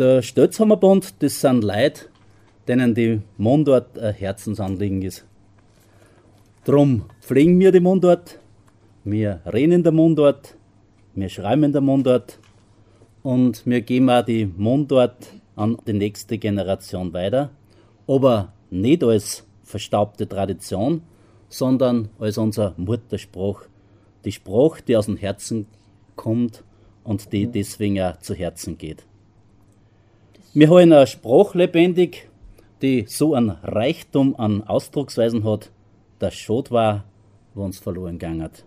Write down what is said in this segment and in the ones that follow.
Der Stötzhammerbund, das sind Leute, denen die Mundart ein Herzensanliegen ist. Drum pflegen wir die Mundart, wir reden in der Mundart, wir schreiben in der Mundart und wir geben auch die Mundart an die nächste Generation weiter, aber nicht als verstaubte Tradition, sondern als unser Mutterspruch. Die Sprache, die aus dem Herzen kommt und die deswegen auch zu Herzen geht. Wir haben eine Sprache lebendig, die so einen Reichtum an Ausdrucksweisen hat, dass schade war, wo uns verloren gegangen hat.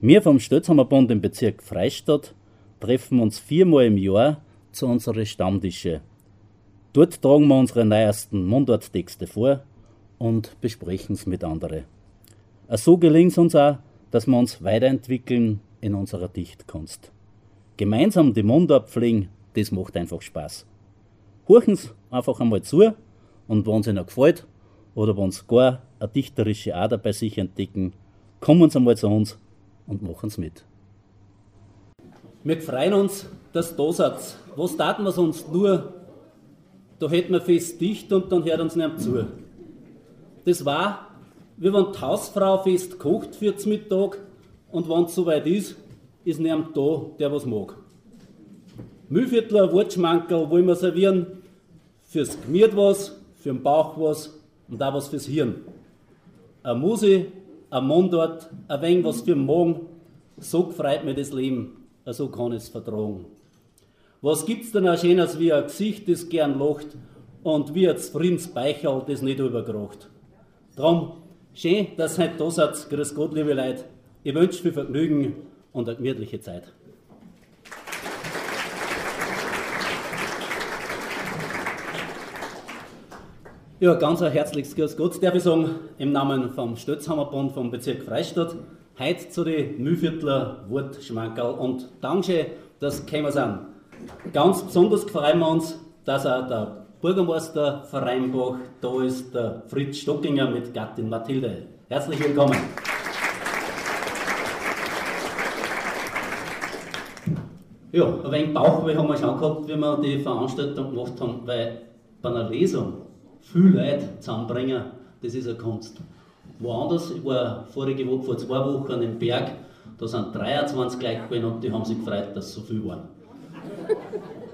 Wir vom Stötzhammerbund im Bezirk Freistadt treffen uns viermal im Jahr zu unseren Stammtische. Dort tragen wir unsere neuesten Mundarttexte vor und besprechen es mit anderen. So gelingt es uns auch, dass wir uns weiterentwickeln in unserer Dichtkunst. Gemeinsam die Mundart pflegen, das macht einfach Spaß. Horchen Sie einfach einmal zu und wenn es Ihnen gefällt oder wenn Sie gar eine dichterische Ader bei sich entdecken, kommen Sie einmal zu uns und machen es mit. Wir freuen uns, dass da seid. Was taten wir sonst nur? Da hätten wir fest dicht und dann hört uns niemand zu. Das war, wie wenn die Hausfrau fest kocht für den Mittag und wenn es soweit ist, ist niemand da, der was mag. Mühlviertler Wortschmankerl wollen wir servieren, fürs Gemiert was, für den Bauch was und auch was fürs Hirn. Eine Muse, ein Mundart, ein wenig was für den Magen, so gefreut mir das Leben, so kann ich es vertragen. Was gibt's denn auch Schönes wie ein Gesicht, das gern lacht und wie ein Friedensbeicherl, das nicht überkracht. Drum, schön, dass ihr heute da seid. Grüß Gott, liebe Leute. Ich wünsche viel Vergnügen und eine gemütliche Zeit. Ja, ganz ein herzliches Grüß Gott, darf ich sagen, im Namen vom Stötzhammerbund vom Bezirk Freistadt. Heute zu den Mühlviertler Wortschmankerl und Dankeschön, dass wir sind. Ganz besonders freuen wir uns, dass auch der Bürgermeister Vereinbach, da ist der Fritz Stockinger mit Gattin Mathilde. Herzlich willkommen. Ja, ein wenig Bauchweh haben wir schon gehabt, wie wir die Veranstaltung gemacht haben, weil bei einer Lesung viel Leute zusammenbringen, das ist eine Kunst. Woanders, ich war vorige Woche, vor zwei Wochen im Berg, da sind 23 gleich gewesen und die haben sich gefreut, dass so viel waren.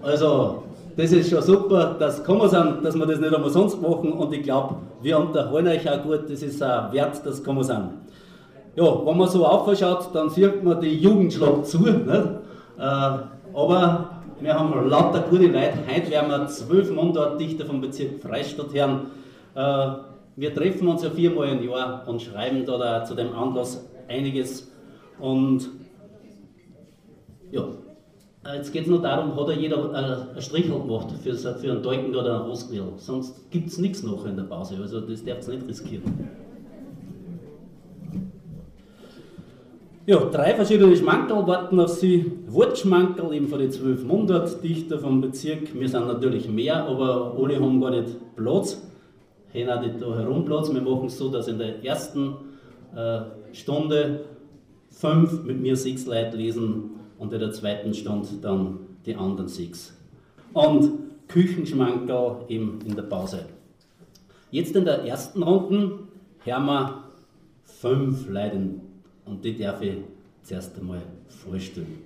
Also, das ist schon super, dass wir sind, dass wir das nicht einmal sonst machen und ich glaube, wir unterhalten euch auch gut, das ist auch wert, dass wir sind. Ja, wenn man so aufschaut, dann sieht man die Jugendschlag zu, nicht? Äh, aber wir haben lauter gute Leute, heute werden wir zwölf Mundartdichter vom Bezirk Freistadt hören. Äh, wir treffen uns ja viermal im Jahr und schreiben da zu dem Anlass einiges und ja, jetzt geht es nur darum, hat er jeder äh, ein Strichel gemacht für, einen Dolken oder einen Rostgrill. Sonst gibt es nichts noch in der Pause. Also das darf ihr nicht riskieren. Ja, drei verschiedene Schmankerl warten auf Sie. Wortschmankerl, eben von den zwölf Mundartdichter vom Bezirk. Wir sind natürlich mehr, aber alle haben gar nicht Platz. Haben nicht da herum Platz. Wir machen es so, dass in der ersten äh, Stunde fünf mit mir sechs Leute lesen und in der zweiten Stunde dann die anderen sechs. Und Küchenschmankerl eben in der Pause. Jetzt in der ersten Runde hören wir fünf Leute und die darf ich zuerst einmal vorstellen.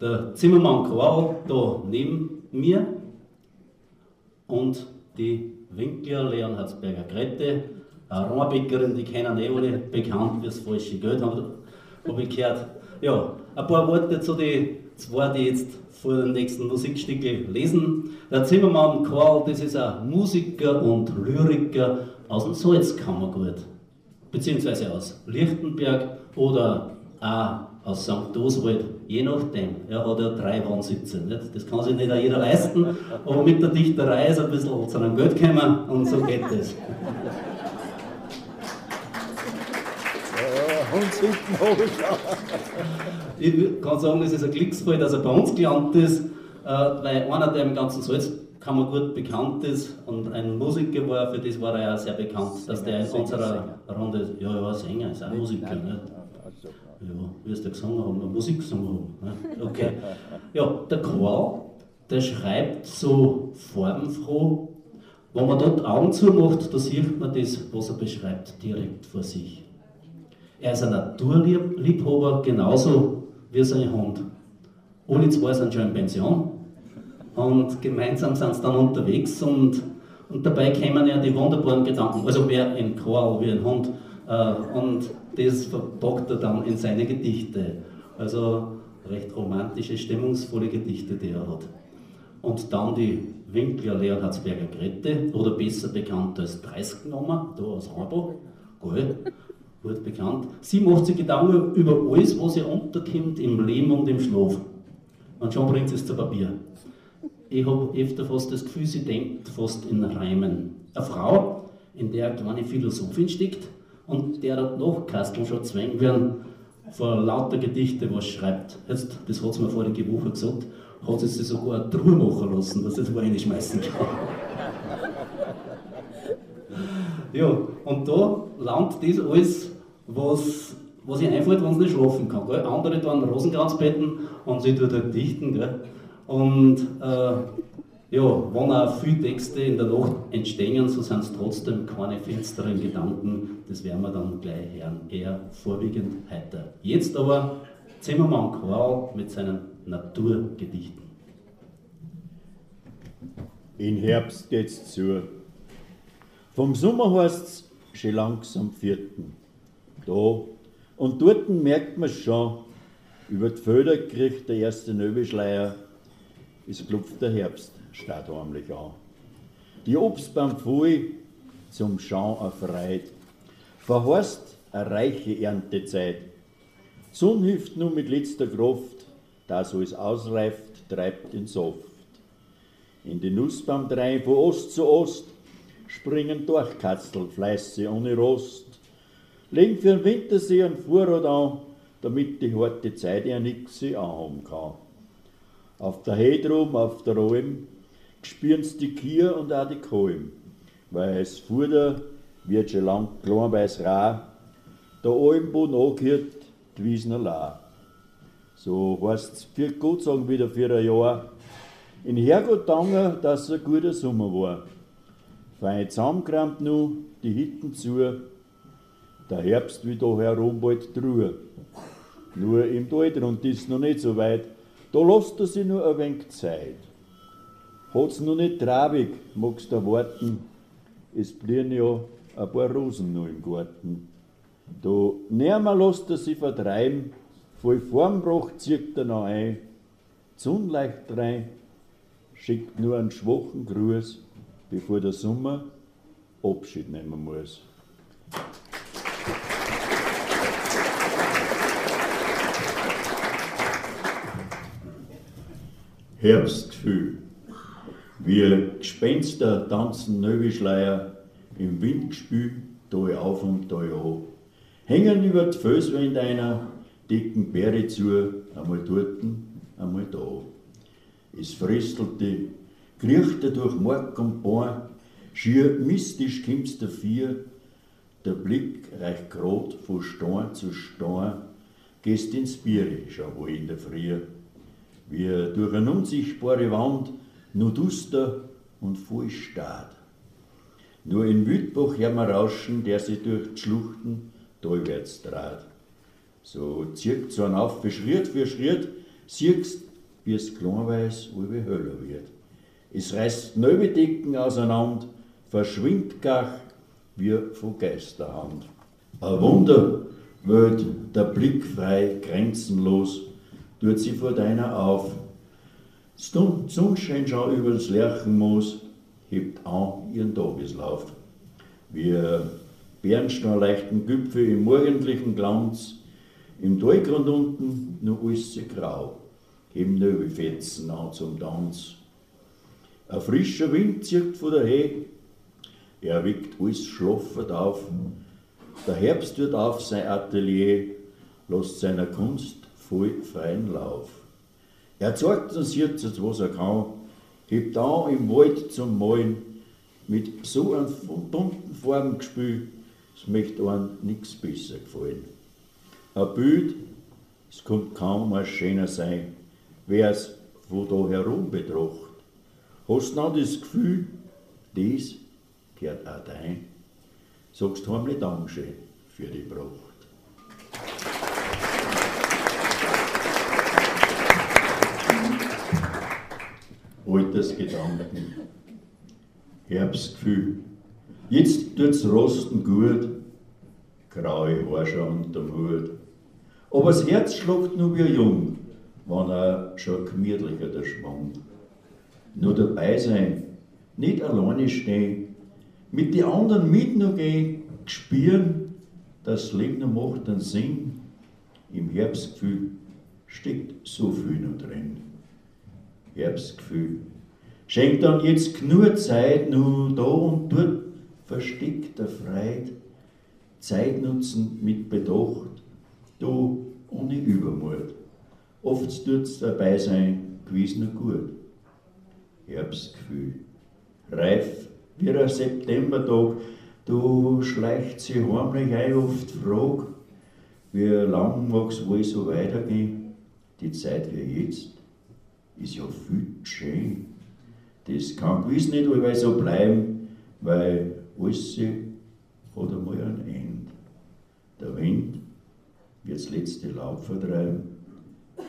Der Zimmermann Karl da neben mir und die Winkler Leonhardsberger Grete, eine Rohrbäckerin, die kennen eh alle bekannt das falsche Geld, habe ich gehört. Ja, ein paar Worte zu den zwei, die jetzt vor dem nächsten Musikstück lesen. Der Zimmermann Karl, das ist ein Musiker und Lyriker aus dem Salzkammergut, beziehungsweise aus Lichtenberg oder auch aus St. Oswald, je nachdem. Er hat ja drei Wohnsitze. Nicht? Das kann sich nicht jeder leisten, aber mit der Dichterei ist ein bisschen zu einem Geld gekommen und so geht es. hinten Ich kann sagen, es ist ein Glücksfall, dass er bei uns gelandet ist, äh, weil einer, der im ganzen Salzkammergut bekannt ist und ein Musiker war, für das war er ja sehr bekannt, dass der in unserer Runde ist. Ja, ja, Sänger, ist auch Musiker. Nicht? Ja, wie es der gesungen haben, Musik gesungen haben. Ne? Okay. Ja, der Karl, der schreibt so farbenfroh. Wenn man dort Augen zumacht, da sieht man das, was er beschreibt, direkt vor sich. Er ist ein Naturliebhaber, genauso wie sein Hund. Alle zwei sind schon in Pension und gemeinsam sind sie dann unterwegs und, und dabei kämen ja die wunderbaren Gedanken, also mehr in Chor wie ein Hund äh, und das verpackt er dann in seine Gedichte. Also recht romantische, stimmungsvolle Gedichte, die er hat. Und dann die Winkler Leonhardsberger Grette, oder besser bekannt als 30 Nummer, da aus Hamburg, geil, gut bekannt. Sie macht sich Gedanken über alles, was ihr unterkommt im Leben und im Schlaf. Und schon bringt sie es zu Papier. Ich habe öfter fast das Gefühl, sie denkt fast in Reimen. Eine Frau, in der eine kleine Philosophin steckt und der hat noch Kasteln schon zwängen werden, vor lauter Gedichte was schreibt. Jetzt, das hat sie mir vorige Woche gesagt, hat sie sich sogar eine Truhe machen lassen, dass sie das reinschmeißen kann. ja, und da landet das alles, was, was ihr einfällt, wenn sie nicht schlafen kann. Gell? Andere tun Rosenkranzbetten und sie tut halt dichten. Gell? Und äh, ja, wenn auch viele Texte in der Nacht entstehen, so sind es trotzdem keine finsteren Gedanken. Das werden wir dann gleich hören. Eher vorwiegend heiter. Jetzt aber Zimmermann Karl mit seinen Naturgedichten. In Herbst geht's zu. Vom Sommer heißt's schon langsam vierten. Da und dort merkt man schon, über die Felder kriegt der erste Nöbeschleier, es klopft der Herbst steht heimlich an. Die Obstbaum voll zum Schauen erfreut. Verhorst eine reiche Erntezeit. Sonn hilft nur mit letzter Kraft, das alles ausreift, treibt den Saft. In den Nussbaum drei von Ost zu Ost springen Durchkatzel fleißig ohne Rost. Legen für den Wintersee ein Vorrat an, damit die harte Zeit ja nix anhaben kann. Auf der Hedrum, auf der Alm, spüren's die Kier und auch die Kalm, weil es Fuder wird schon lang klein weiß rar, der Almbo nachgehört die Wiesner La. So heißt's für gut sagen wieder für ein Jahr, in Herrgott danke, dass es ein guter Sommer war. Fein zusammengerammt nu, die Hitten zu, der Herbst wie da herum bald Truhe. Nur im Talgrund ist noch nicht so weit, da lasst er sich nur ein wenig Zeit. Hat's noch nicht traurig, magst du warten, es blühen ja ein paar Rosen noch im Garten. Da nimmer lässt er sich vertreiben, voll Formbrach zieht er noch ein, Sonnleicht rein, schickt nur einen schwachen Gruß, bevor der Sommer Abschied nehmen muss. Herbstgefühl. Wir Gespenster tanzen Nöbischleier im Windgespül, da auf und da an. Hängen über die Felswände einer, dicken Beere zu, einmal dorten, einmal da. Es fristelte, kriechte durch Mark und Born, schier mystisch kommt's dafür, der Blick reicht grad von Stein zu Stein, gehst ins Biere, schau wo in der Früh, wie durch eine unsichtbare Wand nur duster und voll Staat. Nur in Wildbach hör man rauschen, der sich durch die Schluchten talwärts trat. So zirkt so auf für Schritt für Schritt, siehst, wie es klein weiß, wo wie höller wird. Es reißt Neubedecken auseinander, verschwindet gach wie von Geisterhand. Ein Wunder wird der Blick frei, grenzenlos, tut sie vor deiner auf, Sonnenschein schau über das Lerchenmoos, hebt an ihren Tageslauf. Wir bernsteinleichten Gipfel im morgendlichen Glanz, im Talgrund unten nur alles grau, heben Nöbelfetzen an zum Tanz. Ein frischer Wind zirkt von der He, er weckt alles schlaffend auf. Der Herbst wird auf sein Atelier, lässt seiner Kunst voll freien Lauf. Er zeigt uns jetzt, was er kann, hebt an im Wald zum Malen, mit so einem bunten Farbengespiel, es möchte einem nichts besser gefallen. Ein Bild, es kommt kaum mal schöner sein, wer es wo da herum betracht. Hast du noch das Gefühl, das gehört auch dein? Sagst du heimlich Dankeschön für die Pracht. Altersgedanken, Herbstgefühl. Jetzt tut's Rosten gut, graue Haare unterm Hut. Aber das Herz schlägt nur wie jung, wenn er schon gemütlicher der Schwung. Nur dabei sein, nicht alleine stehen, mit den anderen mit noch gehen, spüren, das Leben noch macht einen Sinn. Im Herbstgefühl steckt so viel noch drin. Herbstgefühl. Schenkt dann jetzt genug Zeit, nur da und dort versteckter Freit. Zeit nutzen mit Bedacht, du ohne Übermut. Oft tut's dabei sein, gewiss nur gut. Herbstgefühl. Reif wie ein Septembertag, du schleicht sie heimlich ein, oft frag, wie lang mag's wohl so weitergehen? Die Zeit wie jetzt ist ja viel schön. Das kann gewiss nicht allweil so bleiben, weil alles hat einmal ein Ende. Der Wind wird das letzte Laub vertreiben,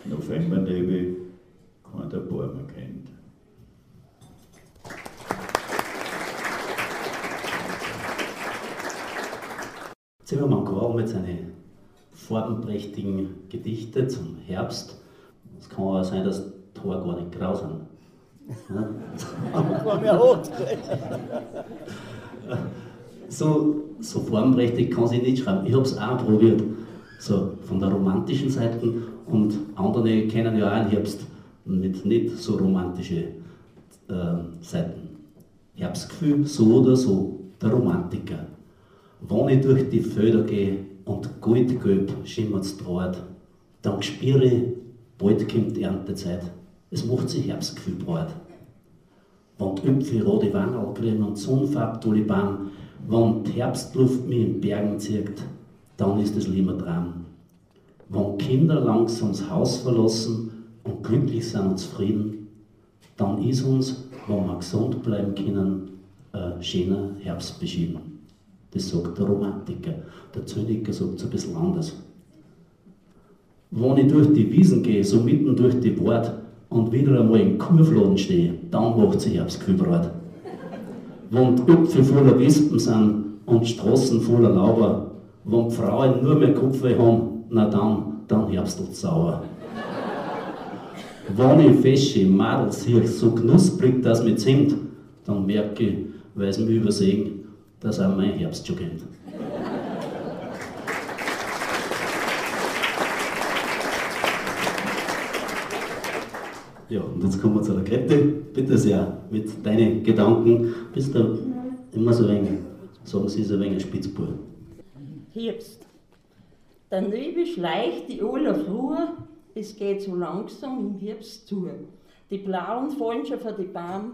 Novembernebel kein der Bäume kennt. Zimmermann Karl mit seinen farbenprächtigen Gedichten zum Herbst. Es kann auch sein, dass Tor gar nicht grau sind. Ja? mehr rot. so, so formprächtig kann sie nicht schreiben. Ich habe es auch probiert, so von der romantischen Seite und andere kennen ja auch einen Herbst mit nicht so romantische äh, Seiten. Herbstgefühl, so oder so, der Romantiker. Wenn ich durch die Felder gehe und goldgelb schimmert es draht, dann spüre ich, bald kommt die Erntezeit. Es macht sich Herbstgefühl breit. Wenn die Üpfel rote Wangerl kriegen und Sonnenfarb Tulipan, wenn die Herbstluft mich in Bergen zieht, dann ist es lieber dran. Wenn Kinder langsam das Haus verlassen und glücklich sind und zufrieden, dann ist uns, wenn wir gesund bleiben können, ein schöner Herbst beschieden. Das sagt der Romantiker. Der Zyniker sagt es ein bisschen anders. Wenn ich durch die Wiesen gehe, so mitten durch die Wort, und wieder einmal im Kurfladen stehe, dann macht sich Herbstgefühl breit. Wenn die Äpfel voller Wespen sind und Straßen voller Lauber, wenn die Frauen nur mehr Kopfweh haben, na dann, dann herbstelt sauer. wenn ich fesche Madels hier so knusprig das mit Zimt, dann merke ich, weil sie mich übersehen, dass auch mein Herbst schon kennt. Ja, und jetzt kommen wir zu der Grete. Bitte sehr, mit deinen Gedanken bist du immer so wenig, sagen Sie, so wenig Spitzbur. Herbst. Der Nebel schleicht die aller Ruhe, es geht so langsam im Herbst zu. Die Blauen fallen schon vor die Baum,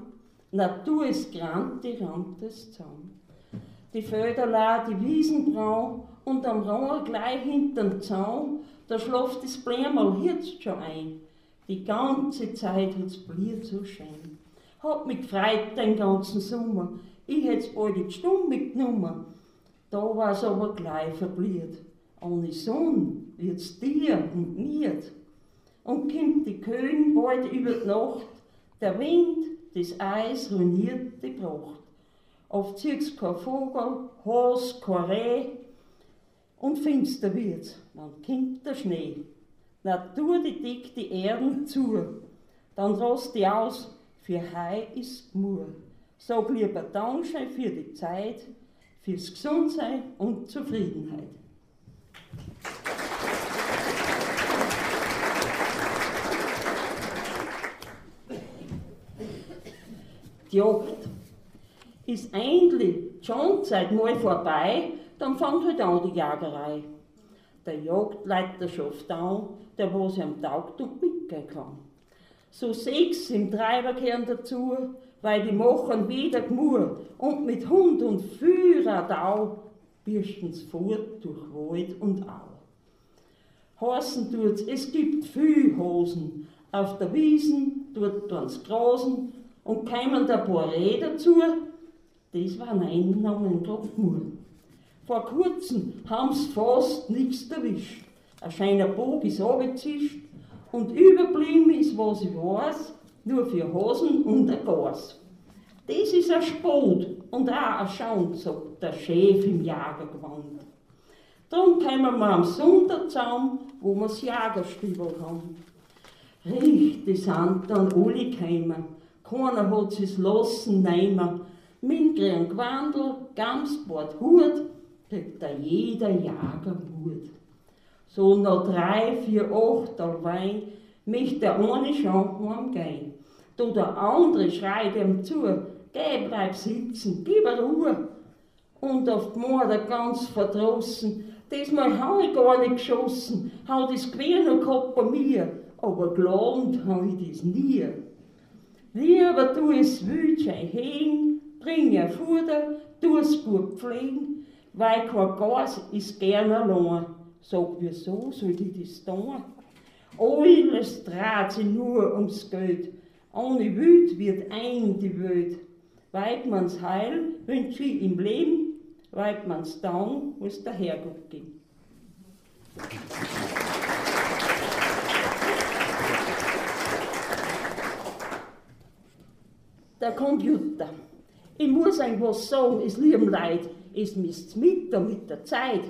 Natur ist grand, die rammt es zusammen. Die Felder la, die Wiesen brau und am Rohr gleich hinterm Zaun, da schlaft das Blämmerl jetzt schon ein. Die ganze Zeit hat's bliert so schön. Hab mich gefreut den ganzen Sommer. Ich hätt's bald in die Stunde mitgenommen. Da war's aber gleich verbliert. Ohne Sonne wird's dir und mir. Und kommt die Köhn bald über die Nacht. Der Wind, das Eis ruiniert die Pracht. Oft zieht's kein Vogel, Has, kein Reh. Und finster wird's, dann kommt der Schnee. Natur, die deckt die Erden zu, dann rost die aus, für Hei ist Mur. Sag lieber Danke für die Zeit, fürs Gesundsein und Zufriedenheit. Die Jagd ist endlich schon seit mal vorbei, dann fängt halt an die Jagerei. Der Jagdleiter schafft an, der was am taugt und mitgehen kann. So sechs im Treiber kehren dazu, weil die machen wieder Gmur und mit Hund und Führer Dau birsten's fort durch Wald und Au. Heißen tut's, es gibt viel Hosen, auf der Wiesen, dort tun's grasen und kämen ein paar Räder dazu, das waren Einnahmen nur. Vor kurzem haben sie fast nichts erwischt. Ein scheiner Bog ist abgezischt und überblieben ist, was ich weiß, nur für Hosen und ein Gas. Das ist ein Spot und auch ein Schaum, sagt der Chef im Jagergewand. Darum kommen wir am Sonntag zusammen, wo wir das Jagerstübel haben. Richtig sind dann alle gekommen. Keiner hat sich's lassen nehmen. Mit grünem Gewandel, Gamsbord, Hut, kriegt da jeder Jager Mut. So nach drei, vier, acht Wein möchte der eine schon heimgehen. Da der andere schreit ihm zu, geh, bleib sitzen, gib Ruhe. Und auf die Mutter ganz verdrossen, diesmal hab ich gar nicht geschossen, hab das Gewehr noch gehabt bei mir, aber gelernt hab ich das nie. Lieber tu es Wildschein hängen, bring ihr Futter, tu es gut pflegen, weil kein Gas ist gern allein. Sag, wieso soll ich das tun? Alles dreht sich nur ums Geld. Ohne Wut wird ein die Welt. Weit man's Heil wünsch ich im Leben, weit man's Down muss der Herrgott geben. Der Computer. Ich muss euch was sagen, es lieben Leid, es misst mit mit der Zeit.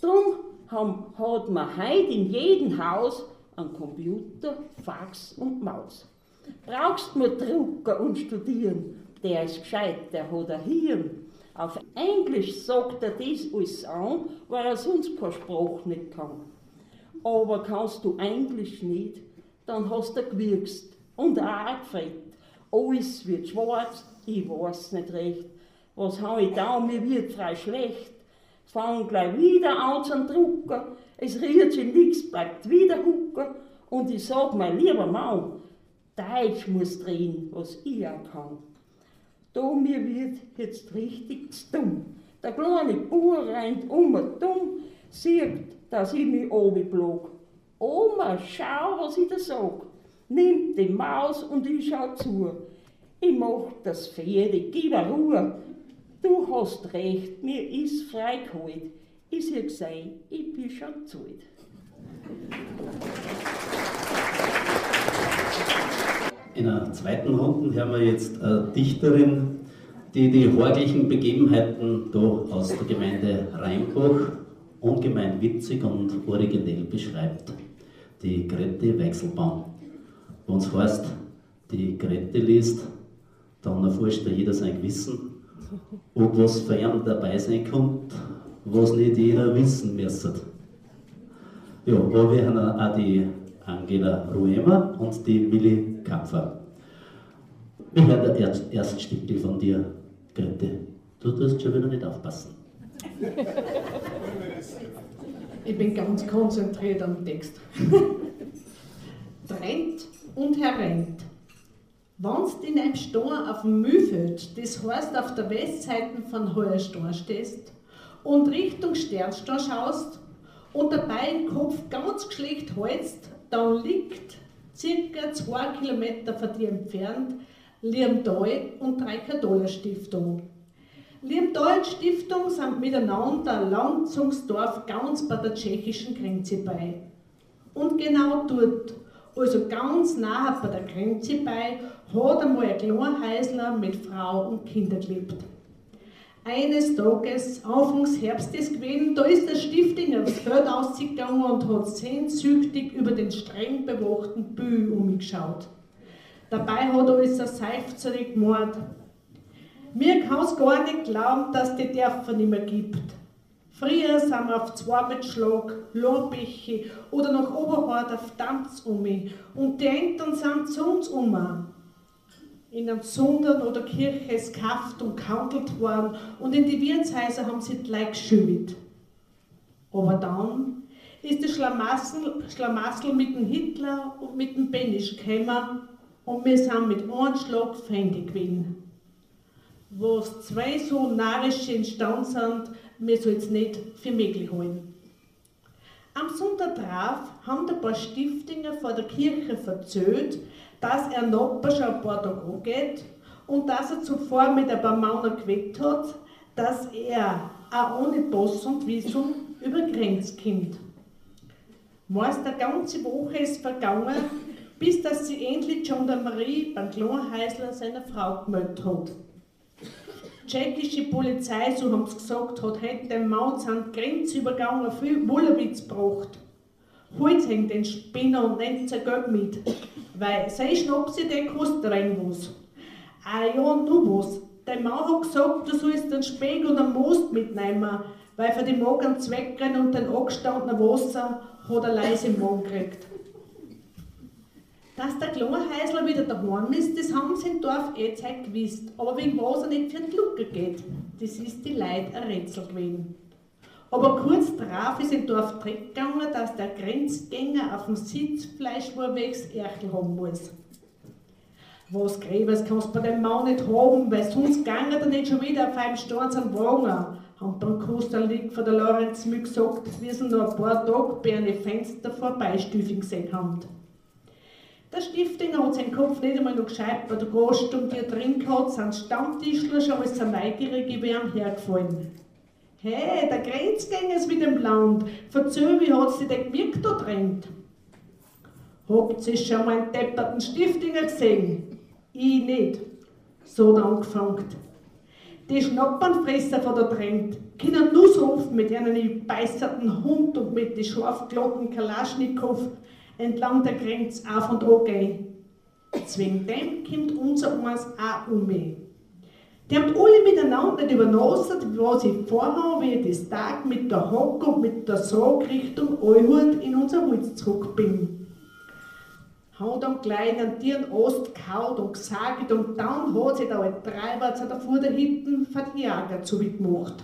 Drum hat man heute in jedem Haus einen Computer, Fax und Maus. Brauchst nur Drucker und studieren, der ist gescheit, der hat ein Hirn. Auf Englisch sagt er das alles an, weil er sonst keine Sprache nicht kann. Aber kannst du Englisch nicht, dann hast du gewirkst und auch gefällt. Alles wird schwarz, ich weiß nicht recht. Was habe ich da, mir wird frei schlecht. Fangen gleich wieder an zu drucken, es rührt sich nichts, bleibt wieder hucken. Und ich sag mein lieber Mann, Deutsch muss drehen, was ich auch kann. Da mir wird jetzt richtig dumm. Der kleine Bauer rennt um und dumm, sieht, dass ich mich blog. Oma, schau, was ich da sag. Nimmt die Maus und ich schau zu. Ich mach das Pferde, gib mir Ruhe. Du hast recht, mir ist frei geholt. Ich sag sei, ich bin schon zu alt. In der zweiten Runde hören wir jetzt eine Dichterin, die die horglichen Begebenheiten da aus der Gemeinde Rheinbach ungemein witzig und originell beschreibt. Die Grete Weichselbaum. Wenn es heißt, die Grete liest, dann erforscht ja jeder sein Gewissen, ob was für ihn dabei sein kommt, was nicht jeder wissen müsste. Ja, aber wir haben auch die Angela Ruema und die Millie Kapfer. Wir hören das erste Stück von dir, Grete. Du tust schon wieder nicht aufpassen. Ich bin ganz konzentriert am Text. Trennt und herrennt. Wenn du in einem Stor auf dem Mühlfeld, das heißt auf der Westseite von Heuerstor stehst und Richtung Sternstor schaust und dabei den Kopf ganz geschleckt hältst, dann liegt circa zwei Kilometer von dir entfernt Liemdal und Dreikadolder Stiftung. Liemdal und Stiftung sind miteinander Landzungsdorf ganz bei der tschechischen Grenze bei. Und genau dort, also ganz nahe bei der Grenze bei, hat einmal ein Kleinhäusler mit Frau und Kinder gelebt. Eines Tages, Anfangs Herbstes gewesen, da ist der Stifting aufs Feld ausgegangen und hat sehnsüchtig über den streng bewachten Bühl umgeschaut. Dabei hat er alles ein seifzerig gemord. Mir kann es gar nicht glauben, dass die Dörfer nicht mehr gibt. Früher sind wir auf zwei mit Schlag, Lohrbäche oder nach Oberhort auf Tanz um und die Eltern sind zu uns um in einem Sundern oder Kirche ist gekauft und gehandelt worden und in die Wirtshäuser haben sie Leute geschüttet. Aber dann ist der Schlamassel, Schlamassel mit dem Hitler und mit dem Benisch gekommen und wir sind mit einem Schlag Feinde gewesen. Wo zwei so narrische entstanden sind, wir soll es nicht für möglich halten. Am Sonntag drauf haben ein paar Stiftinger vor der Kirche verzählt, dass er schon ein paar Tage angeht und dass er zuvor mit ein paar Männern geweckt hat, dass er auch ohne Pass und Visum über Grenz kommt. Meist eine ganze Woche ist vergangen, bis dass sie endlich Gendarmerie beim Klonhäusler seiner Frau gemeldet hat. Tschechische Polizei, so haben sie gesagt, hat heute dem Mann seinen Grenzübergang viel Wollewitz gebracht. Holt ihn den Spinner und nimmt sein Geld mit, weil sein Schnapsidee kostet rein was. Ah ja, nur was. Der Mann hat gesagt, du sollst den Speck und den Most mitnehmen, weil für die Magen Zweckrennen und den angestandenen Wasser hat er leise im Magen gekriegt. Dass der Klonhäusler wieder daheim ist, das haben sie im Dorf eh Zeit gewusst. Aber wegen was er nicht für die Lucke geht, das ist die Leid ein Rätsel gewesen. Aber kurz darauf ist im Dorf Dreck gegangen, dass der Grenzgänger auf dem Sitzfleischwurwegs Erchel haben muss. Was Gräbers kannst du bei dem Mann nicht haben, weil sonst gange er nicht schon wieder auf einem Sturz am Wagen. Haben beim Kosterlieg von der Lorenz mir gesagt, wir sind noch ein paar Tage bei einem Fenster vorbeistüfing gesehen haben. Der Stiftinger hat seinen Kopf nicht einmal noch gescheit bei der Großstunde, die er drin hat, sind Stammtischler schon als ein Neugierige wie am hergefallen. Hey, der Grenzgänger ist mit dem Land. Verzöh, wie hat sie den gewirkt da drin? Habt ihr schon mal einen depperten Stiftinger gesehen? Ich nicht. So hat er angefangen. Die Schnappernfresser von der Trend können nur oft mit einem beißerten Hund und mit den scharf glatten Kalaschnikow entlang der Grenze auf und an gehen. Zwing dem kommt unser eins auch um mich. Die haben alle miteinander nicht übernassen, was sie vorhaben, wie ich das Tag mit der Hocke und mit der Sog Richtung Euhut in unser Holz zurück bin. Hat am kleinen Tieren Ost kaut und gesagt und dann hat sich der alte Treiber zu der Fuhr der Hitten für die Jäger zugemacht.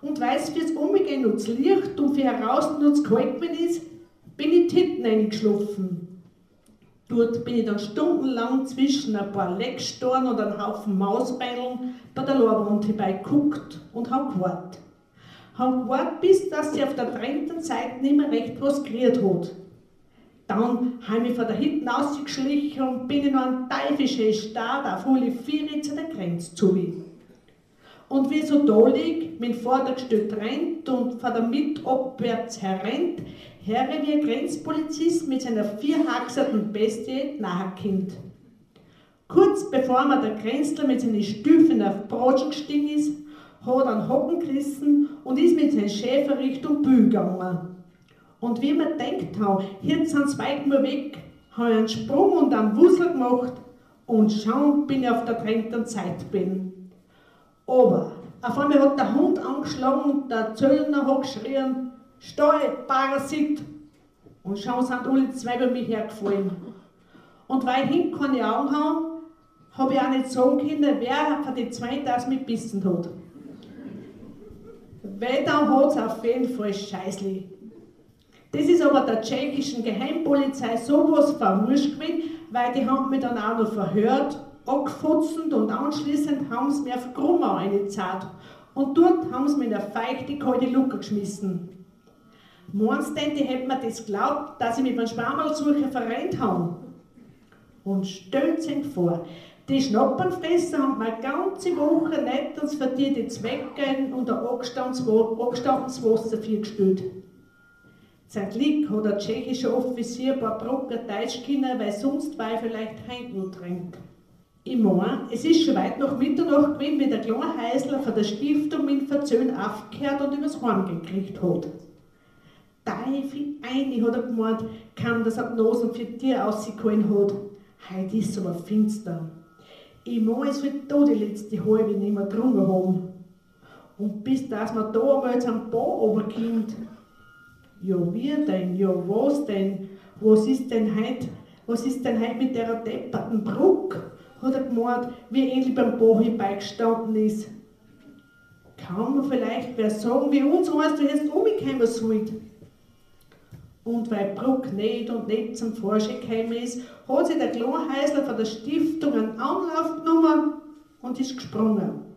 Und weiß fürs Umgehen und das Licht und für heraus es kalt ist, bin ich die Hitten eingeschlafen. Dort bin ich dann stundenlang zwischen ein paar Leckstoren und einem Haufen Mausbeineln bei der Lorwand geguckt und hab gewartet. Hab gewartet, bis dass sie auf der dritten Seite nicht mehr recht was gerührt hat. Dann habe ich von der hinten ausgeschlichen und bin in einen teuflischen Start auf alle Viere zu der Grenze zu. Und wie so da liegt, mit Vordergestüt rennt und von der Mitte abwärts herrennt, wie ein Grenzpolizist mit seiner vierhaxerten Bestie nahekommt. Kurz bevor mir der Grenzler mit seinen Stüfen auf Brotschen gestiegen ist, hat er einen Hocken gerissen und ist mit seinem Schäfer Richtung Bühl gegangen. Und wie wir denkt haben, jetzt sind zwei nur weg, habe ich einen Sprung und einen Wussel gemacht und schon bin ich auf der dritten Zeit bin. Aber auf einmal hat der Hund angeschlagen und der Zöllner hat geschrien, Steu, Parasit. Und schon sind alle zwei bei mir hergefallen. Und weil ich hinten keine Augen habe, habe ich auch nicht sagen können, wer von den zwei das mit bissen hat. Weil dann hat es auf jeden Fall scheißlich. Das ist aber der tschechischen Geheimpolizei sowas verwurscht gewesen, weil die haben mich dann auch noch verhört, angefutzend und anschließend haben sie mir auf Grummau eingezahlt. Und dort haben sie mir in eine feuchte, kalte Luke geschmissen. Meinst die hätten mir das geglaubt, dass ich mit meinem Schwammerlsucher verrennt habe? Und stellt sich vor, die Schnappernfresser haben eine ganze Woche nettens für die die Zwecken und ein angestandenes Wasser gestellt. Sein Glück hat der tschechische Offizier ein paar Brocken Deutsch weil sonst war er vielleicht heimgut trinkt. Ich meine, es ist schon weit nach Mitternacht gewesen, wie der kleine Häusler von der Stiftung mit Verzöhn aufgehört und übers Horn gekriegt hat. Teufel ein, hat er gemeint, kam das ab Nosen für dir ausgeholt hat. Heute ist es aber finster. Ich meine, es wird da die letzte halbe nicht mehr getrunken haben. Und bis dass man da einmal zum Bau runterkommt, ja, wie denn? Ja, was denn? Was ist denn heute, was ist denn heute mit der depperten Bruck? Hat er gemeint, wie endlich beim Bohi beigestanden ist. Kann man vielleicht wer sagen, wie uns eins du jetzt umgekommen sollt? Und weil Bruck nicht und nicht zum Vorschein gekommen ist, hat sich der Klonhäusler von der Stiftung einen Anlauf genommen und ist gesprungen.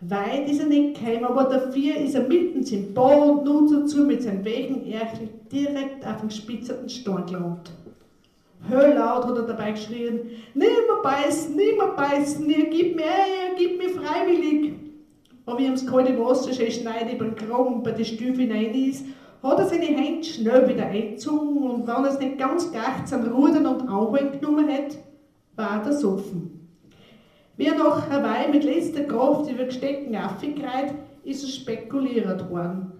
Weit ist er nicht gekommen, aber dafür ist er mitten im und nun dazu mit seinem weichen Erchel direkt auf den gespitzerten Stein gelangt. Höllaut hat er dabei geschrien, nimmer beißen, nimmer beißen, ihr gib mir, ihr gib mir freiwillig. Aber wie ihm das kalte Wasser schön schneidet über den Kragen bei den Stiefeln hinein ist, hat er seine Hände schnell wieder eingezogen und wenn er es nicht ganz ganz am Rudern und Anholen genommen hat, war er soffen. Wie er nach Hawaii mit letzter Kraft über Gestecken aufgereiht, ist er spekuliert worden.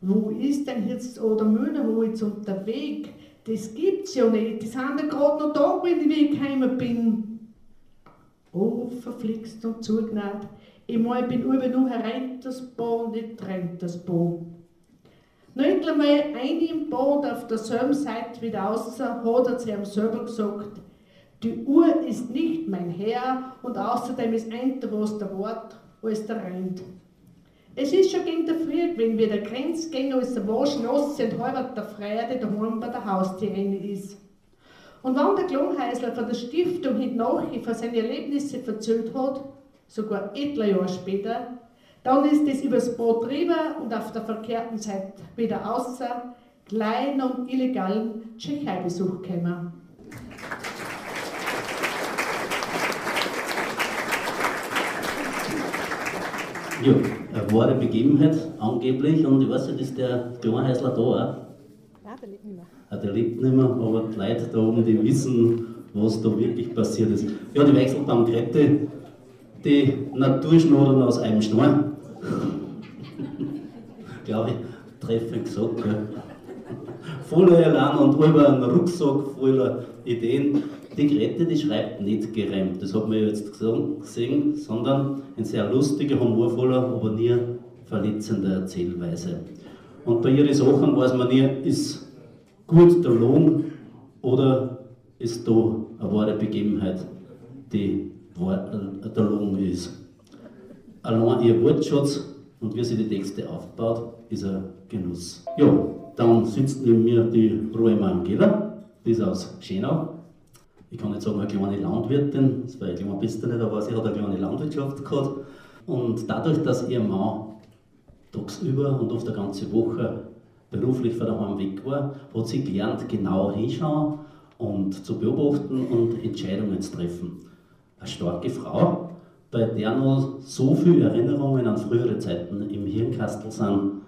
Wo ist denn jetzt oder Mühlenholz unterwegs? Das gibt's ja nicht. Die sind ja gerade noch da, wenn ich gekommen bin. Oh, verflixt und zugenäht. Ich meine, ich bin über nur herein das Bo und nicht trennt das Bo. Nicht einmal ein im Boot auf derselben Seite wieder außer hat er zu ihm selber gesagt, die Uhr ist nicht mein Herr und außerdem ist ein was der Wort als der Rand. Es ist schon gegen der Früh, wenn wir der Grenzgänger aus der Waschnasse und halber der Freude daheim bei der Haustür ist. Und wenn der Klonhäusler von der Stiftung hinten von seinen Erlebnissen erzählt hat, sogar etliche Jahre später, dann ist es übers Boot drüber und auf der verkehrten Seite wieder außer kleinen und illegalen Tschechei-Besuch gekommen. Ja, eine wahre Begebenheit angeblich und ich weiß nicht, ist der Kleinhäusler da auch? Nein, der lebt nicht mehr. Ah, der lebt nicht mehr, aber die Leute da oben, die wissen, was da wirklich passiert ist. Ja, die Wechselbaumkrette, die Naturschnodern aus einem Stein. Glaube ich, treffend gesagt. Ja. Voller Elan und über einen Rucksack voller Ideen. Die Grete, die schreibt nicht gereimt, das hat man ja jetzt gesehen, sondern in sehr lustiger, humorvoller, aber nie verletzender Erzählweise. Und bei ihren Sachen weiß man nie, ist gut der Lohn oder ist da eine wahre Begebenheit, die der Lohn ist. Allein ihr Wortschatz und wie sie die Texte aufbaut, ist ein Genuss. Ja, dann sitzt neben mir die Ruema Angela, die ist aus Schenau, ich kann nicht sagen eine kleine Landwirtin, das war ja klein bist du nicht, aber sie hat eine kleine Landwirtschaft gehabt. Und dadurch, dass ihr Mann tagsüber und oft eine ganze Woche beruflich von daheim weg war, hat sie gelernt, genau hinschauen und zu beobachten und Entscheidungen zu treffen. Eine starke Frau, bei der noch so viele Erinnerungen an frühere Zeiten im Hirnkastel sind,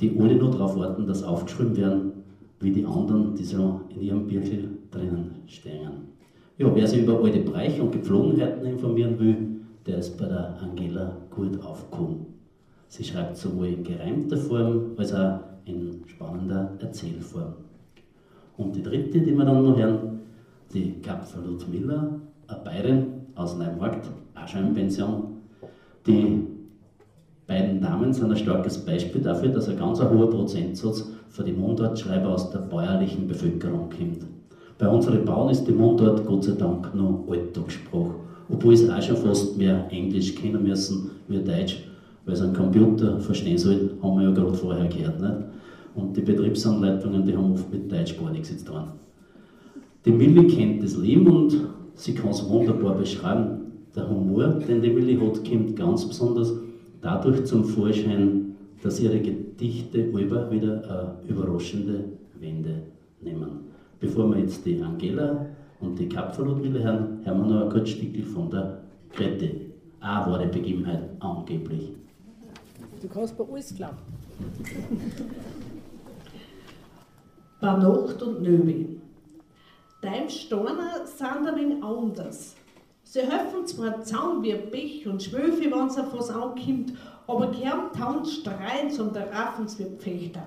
die ohne nur darauf warten, dass aufgeschrieben werden, wie die anderen, die so in ihrem Birkel drinnen stehen. Ja, wer sich über alte Bereiche und Gepflogenheiten informieren will, der ist bei der Angela gut aufgekommen. Sie schreibt sowohl in gereimter Form als auch in spannender Erzählform. Und die dritte, die wir dann noch hören, die Kapfer Ludmilla, eine Bayerin aus Neumarkt, schon in Pension. Die beiden Damen sind ein starkes Beispiel dafür, dass ein ganz hoher Prozentsatz für die Mundartschreiber aus der bäuerlichen Bevölkerung kommt. Bei unseren Bauern ist die Mundart Gott sei Dank noch Alltagssprache. Obwohl sie auch schon fast mehr Englisch kennen müssen wie Deutsch, weil sie einen Computer verstehen sollen, haben wir ja gerade vorher gehört. Nicht? Und die Betriebsanleitungen, die haben oft mit Deutsch gar nichts tun. Die Millie kennt das Leben und sie kann es wunderbar beschreiben. Der Humor, den die Millie hat, kommt ganz besonders dadurch zum Vorschein, dass ihre Gedichte über wieder eine überraschende Wende nehmen. Bevor wir jetzt die Angela und die Kapferlotwille hören, hören wir noch ein kurzes Stück von der Grete. Auch wahre Begebenheit, angeblich. Du kannst bei alles glauben. bei Nacht und Nöbi. Dein Steiner sind ein wenig anders. Sie helfen zwar zusammen wie Pech und Schwöfe, wenn auf was ankommt, aber gern tanzt streiten und der Raffens wie Pfechter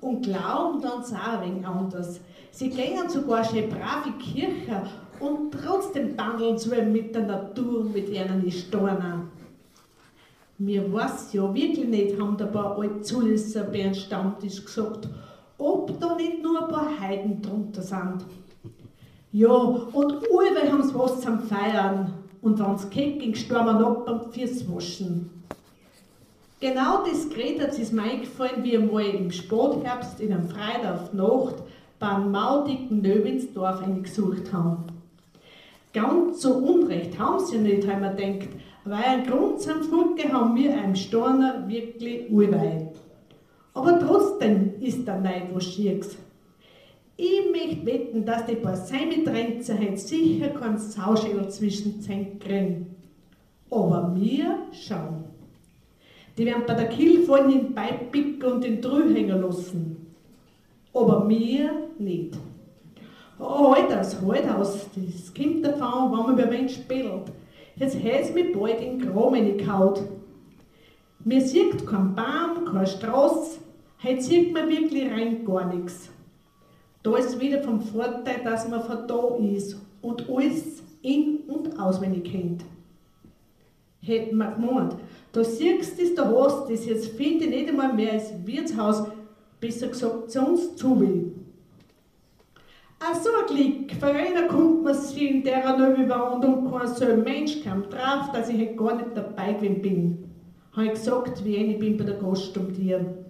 und glauben dann auch ein wenig anders. Sie gehen sogar schon brave Kirche und trotzdem tandeln sie mit der Natur und mit ihren Steinen. Mir weiß ja wirklich nicht, haben da ein paar alte Zulisser bei einem Stammtisch gesagt, ob da nicht nur ein paar Heiden drunter sind. Ja, und alle haben was zum Feiern. Und wenn's geht, ging Stormen ab beim Füßwaschen. Genau das Gerät ist mir eingefallen, wie wir mal im Spätherbst in einem Freitag auf Nacht beim maudigen Nöwinsdorf gesucht haben. Ganz so Unrecht haben sie nicht, haben wir gedacht, weil ein Grund zum Funke haben wir einem Storner wirklich allweil. Aber trotzdem ist da nicht was Schieres. Ich möchte wetten, dass die paar Seimitrenzer sicher keinen Sauschädel zwischen die Zähne kriegen. Aber wir schauen. Die werden bei der Kill vorne den Bein picken und den Drüh hängen lassen. Aber wir nicht. Halt aus, halt aus, das kommt davon, wenn man über wen spielt. Jetzt heißt mir bald in Kram kaut. Mir sieht kein Baum, keine Straße, heute sieht man wirklich rein gar nichts. Da ist wieder vom Vorteil, dass man von da ist und alles in- und auswendig kennt. Hätten wir gemeint, da siehst du, da hast das jetzt finde ich nicht einmal mehr als Wirtshaus, besser gesagt zu uns zu will. Ach so ein Glück, für einer kommt man sich in der Nöbelwand und kein so ein Mensch kam drauf, dass ich halt gar nicht dabei gewesen bin. Habe ich gesagt, wie ich bin bei der Gast um dir.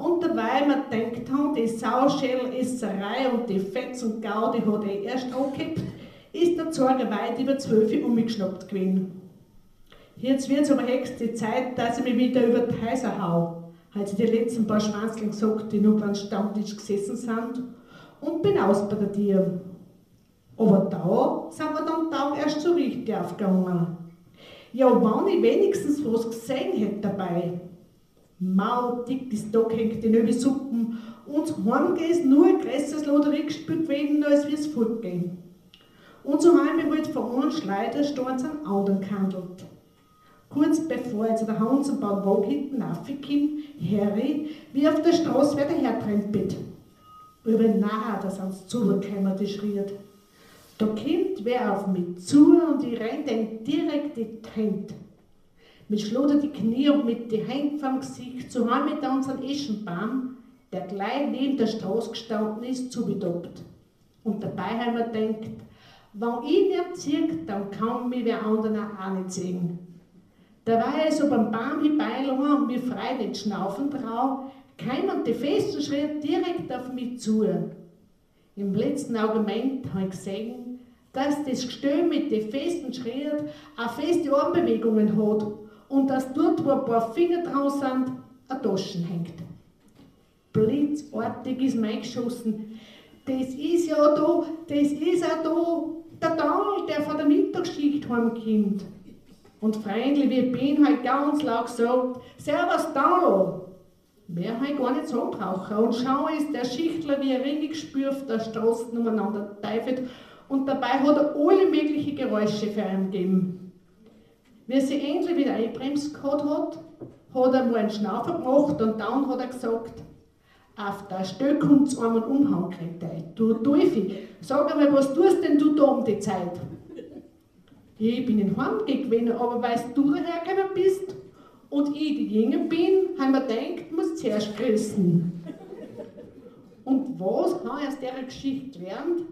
Und dabei man denkt haben, die Sauschädel-Esserei und die Fetz und Gaudi hat er erst angekippt, ist der Zorge weit über zwölf umgeschnappt gewesen. Jetzt wird es aber höchste Zeit, dass ich mich wieder über die Häuser hau. Hat sie die letzten paar Schwanzln gesagt, die nur beim Stammtisch gesessen sind und bin aus bei der Tier. Aber da sind wir dann Tag erst so richtig aufgegangen. Ja, wenn ich wenigstens was gesehen hätte dabei. Mau, dick, das Tag hängt in über Suppen und heimgehen ist nur ein größeres Lotterie gespielt gewesen, als wir es fortgehen. Und so haben wir halt von einem Schleudersturz an anderen gehandelt. Kurz bevor jetzt der Hans beim Wog hinten raufgekommen, Harry, wie auf der Straße wer dahertrempelt. Über nahe, da sind sie zugekommen, die schriert. Da kommt wer auf mich zu und ich renn den direkt in die Hände. Mit Schlotter die Knie und mit den Händen vom Gesicht, so haben wir dann unseren Eschenbaum, der gleich neben der Straße gestanden ist, zubedoppt. Und dabei haben wir gedacht, wenn ich nicht ziehe, dann kann mich wer anderen auch nicht sehen. Da war ich so beim Baum hinbeilagen und mir frei nicht schnaufen trau, kamen die festen Schritte direkt auf mich zu. Im letzten Augenblick habe ich gesehen, dass das Gestell mit den festen Schritten auch feste Armbewegungen hat und dass dort, wo ein paar Finger drauf sind, eine Taschen hängt. Blitzartig ist mir eingeschossen. Das ist ja da, das ist auch da der Daniel, der von der Mittagsschicht heimkommt. Und freundlich wie ich bin, halt ganz laut gesagt, Servus Daniel. Mehr ich gar nicht so brauchen. Und schau ist der Schichtler wie ein Ring gespürt der Straße umeinander teifelt. Und dabei hat er alle möglichen Geräusche für ihn gegeben. Wie sie endlich wieder einbremst gehabt hat, hat er mal einen Schnaufer gemacht und dann hat er gesagt, auf der Stelle kommt es Umhang gekriegt. Du Teufel, sag einmal, was tust denn du da um die Zeit? Ich bin in gewesen, aber weil du dahergekommen bist und ich die Jünger bin, haben wir gedacht, muss zuerst grüßen. Und was habe ich aus dieser Geschichte gelernt?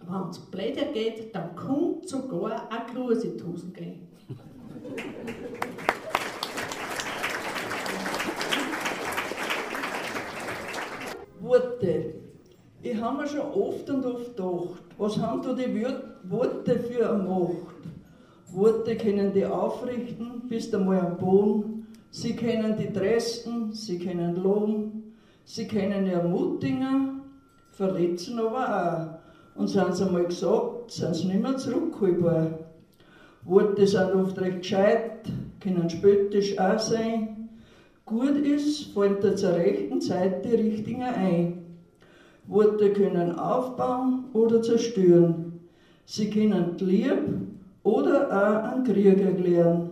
Wenn es blöder geht, dann kommt sogar ein Gruse in die Hosen gehen. Worte. Ich habe mir schon oft und oft gedacht, was haben da die Worte für eine Macht? Worte können die aufrichten bis einmal am Boden. Sie können die trösten, sie können loben, sie können ermutigen, verletzen aber auch. Und sind sie einmal gesagt, sind sie nicht mehr zurückholbar. Worte sind oft recht gescheit, können spöttisch auch sein. Gut ist, fallen da zur rechten Zeit die Richtigen ein. Worte können aufbauen oder zerstören. Sie können lieb oder auch einen Krieg erklären.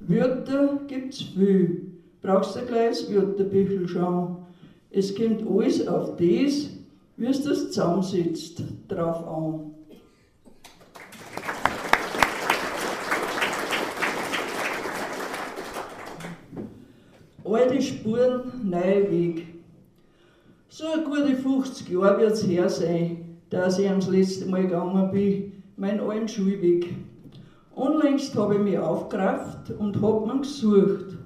Wörter gibt's viel. Brauchst du gleich das Wörterbüchel schauen. Es kommt alles auf das, wie es das zusammensitzt, drauf an. Alte Spuren, neue Weg. So eine gute 50 Jahre wird es her sein, dass ich das letzte Mal gegangen bin, meinen alten Schulweg. Unlängst habe ich mich aufgerafft und habe mir gesucht.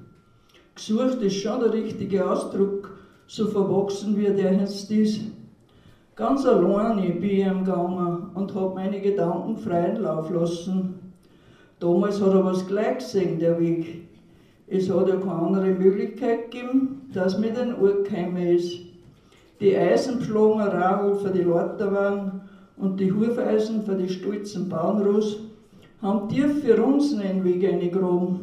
Gesucht ist schon der richtige Ausdruck, so verwachsen wie der jetzt ist. Ganz alleine bin ich ihm gegangen und habe meine Gedanken freien Lauf lassen. Damals hat er was gleich gesehen, der Weg. Es hat ja keine andere Möglichkeit gegeben, dass mir den gekommen ist. die Eisenpflogen Radl für die Leiterwagen und die Hufeisen für die stolzen Bauernross haben tief für uns einen Weg eingegraben.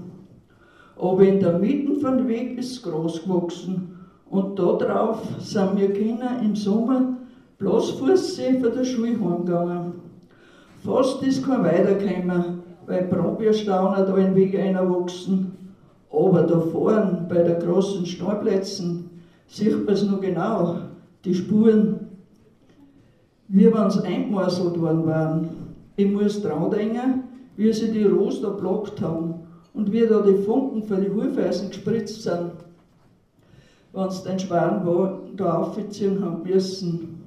Aber in der Mitte von Weg ist es groß gewachsen und da drauf sind wir Kinder im Sommer bloß Fußsee von der Schule heimgegangen. Fast ist kein weitergekommen, weil Brombeerstauner da den Weg einwachsen. Aber da vorn bei den großen Steinplätzen sieht man es noch genau, die Spuren, wie wenn sie eingemorselt worden waren. Ich muss dran denken, wie sie die Rose da blockt haben und wie da die Funken für die Hufeisen gespritzt sind, wenn sie den schweren da aufziehen haben müssen.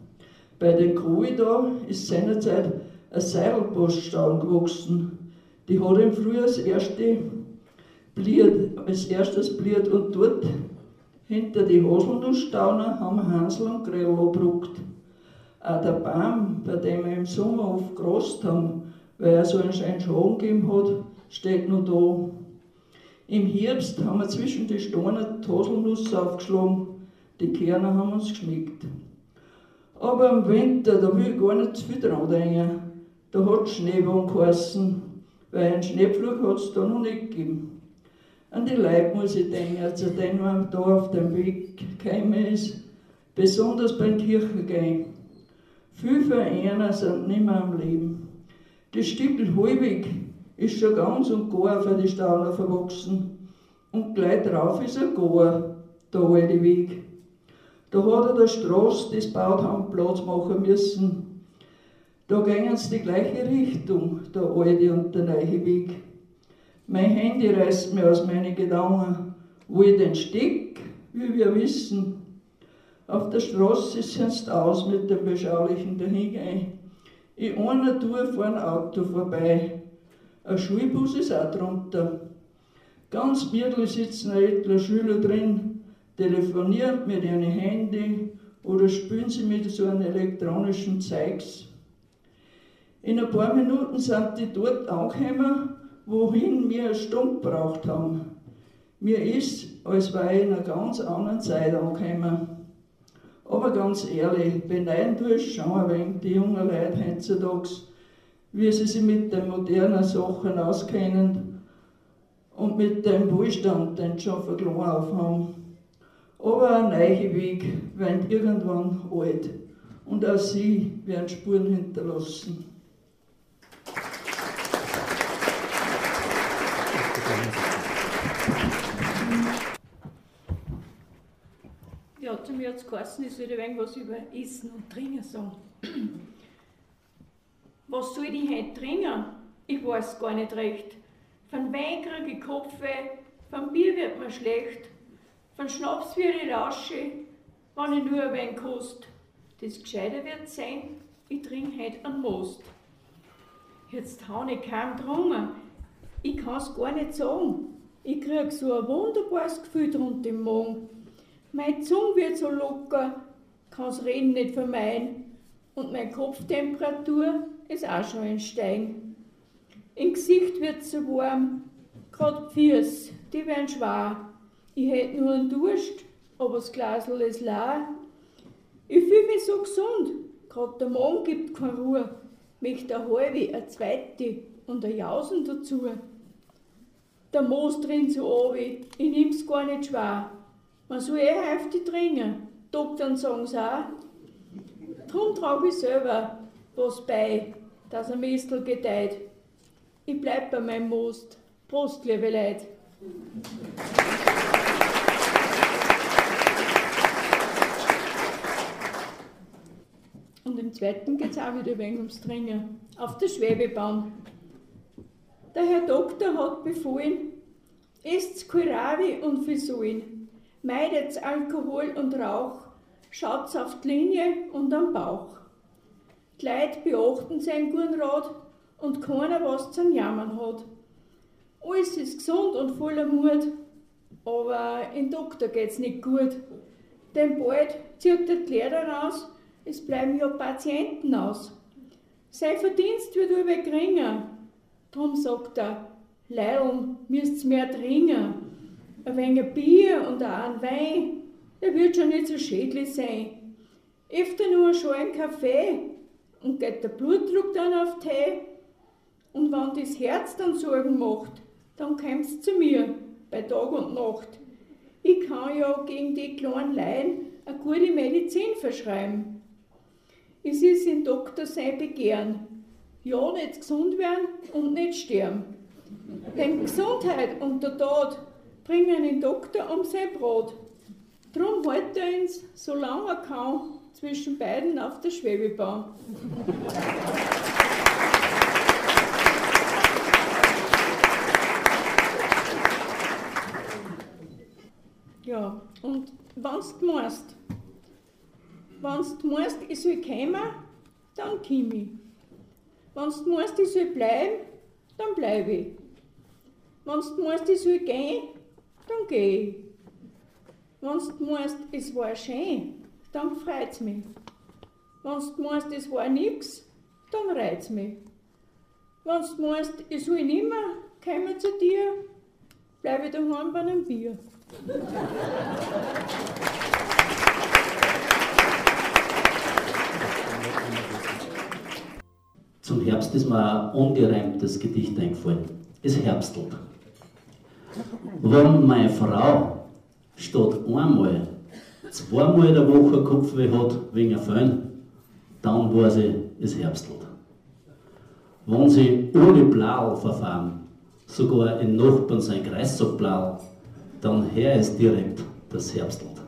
Bei den Koi da ist seinerzeit ein Seilpoststaun gewachsen. Die hat im Frühjahr das erste bliert, als erstes bliert und dort hinter die Haselnussstauner haben Hansel und Gretel abgeruckt. Auch der Baum, bei dem wir im Sommer oft gerast haben, weil er so einen schönen Schaden gegeben hat, steht noch da. Im Herbst haben wir zwischen die Steine die Haselnuss aufgeschlagen, die Kerne haben uns geschmeckt. Aber im Winter, da will ich gar nicht zu viel dran denken. Da hat Schneewagen geheißen, weil einen Schneepflug hat es da noch nicht gegeben. An die Leute muss ich denken, zu denen man da auf dem Weg gekommen ist, besonders beim Kirchengehen. Viele ihnen sind nicht mehr am Leben. Das Stückel Halbweg ist schon ganz und gar für die Stauner verwachsen. Und gleich drauf ist ein gar, der alte Weg. Da hat er der Straße, das baut haben, Platz machen müssen. Da gingen sie die gleiche Richtung, der alte und der neue Weg. Mein Handy reißt mir aus meinen Gedanken, wo ich den Steck, wie wir wissen. Auf der Straße sind sie aus mit dem beschaulichen Dahingehen. In einer Tour vor ein Auto vorbei. Ein Schulbus ist auch drunter. Ganz mittel sitzen etler Schüler drin, telefonieren mit ihrem Handy oder spielen sie mit so einem elektronischen Zeugs. In ein paar Minuten sind die dort angekommen wohin wir eine Stunde gebraucht haben. Mir ist, als war ich in einer ganz anderen Zeit angekommen. Aber ganz ehrlich, beneiden tue ich schon ein wenig die jungen Leute heutzutage, wie sie sich mit den modernen Sachen auskennen und mit dem Wohlstand, den sie schon auf haben. Aber ein neuer Weg wird irgendwann alt und auch sie werden Spuren hinterlassen. Ja, zu mir hat es geheißen, ich soll ein wenig was über Essen und Trinken sagen. Was soll ich heute trinken? Ich weiß gar nicht recht. Von Wein kriege ich Kopfweh, von Bier wird mir schlecht, von Schnaps wird ich rausche, wenn ich nur ein wenig kost. Das Gescheite wird sein, ich trinke heute einen Most. Jetzt habe ich keinen Drungen, ich kann es gar nicht sagen. Ich krieg so ein wunderbares Gefühl drunter im Magen. Meine Zunge wird so locker, kann's Reden nicht vermeiden. Und meine Kopftemperatur ist auch schon ein Stein. Im Gesicht wird's so warm, grad Füße, die werden schwer. Ich hätt nur einen Durst, aber das Glasl ist leer. Ich fühl mich so gesund, grad der Magen gibt keine Ruhe. Möchte eine halbe, eine zweite und ein Jausen dazu der Moos drin so obi, ich nimm's gar nicht schwer. Man soll eh heftig trinken, Doktoren sagen's auch. Drum trag ich selber was bei, dass ein Mistel gedeiht. Ich bleib bei meinem Most. Prost, liebe Leid. Und im zweiten geht's auch wieder wegen ums Trinken. Auf der Schwebebahn. Der Herr Doktor hat befohlen, esst Kohlrabi und Fisolen, meidet Alkohol und Rauch, schaut auf die Linie und am Bauch. Die Leute beachten sein guten Rat und keiner was zum Jammern hat. Alles ist gesund und voller Mut, aber im Doktor geht's nicht gut. Denn bald zieht der Kleider raus, es bleiben ja Patienten aus. Sein Verdienst wird über geringer, Drum sagt er, Leilung, müsst mehr trinken. Ein wenig Bier und auch ein Wein, der wird schon nicht so schädlich sein. öfter nur einen schalen Kaffee und geht der Blutdruck dann auf Tee. Und wenn das Herz dann Sorgen macht, dann kommst zu mir bei Tag und Nacht. Ich kann ja gegen die kleinen Laien eine gute Medizin verschreiben. Es ist in Doktor sein Begehren. Ja, nicht gesund werden und nicht sterben. Denn Gesundheit und der Tod bringen den Doktor um sein Brot. Drum hält er uns, solange er kann, zwischen beiden auf der Schwebebahn. Ja, und wenn du meinst, wenn du meinst, ich soll kommen, dann komm ich. Wenn du meinst, ich soll bleiben, dann bleibe ich. Wenn du meinst, ich soll gehen, dann geh ich. Wenn du meinst, es war schön, dann freut's mich. Wenn du meinst, es war nix, dann reizt's mich. Wenn du meinst, ich soll nimmer kommen zu dir, bleibe daheim bei einem Bier. Zum Herbst ist mir ein ungereimtes Gedicht eingefallen. Es herbstelt. Wenn meine Frau statt einmal, zweimal in der Woche Kopfweh hat wegen Föhn, dann weiß ich, es herbstelt. Wenn sie ohne Blau verfahren, sogar in Nachbarn sein Kreissackblau, dann her ist direkt das Herbstelt.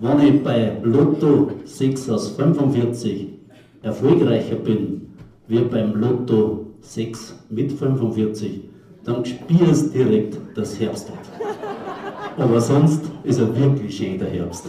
Wenn ich bei Lotto 6 aus 45 erfolgreicher bin, wie beim Lotto 6 mit 45, dann spürst direkt das Herbstlied. Aber sonst ist er wirklich schön der Herbst.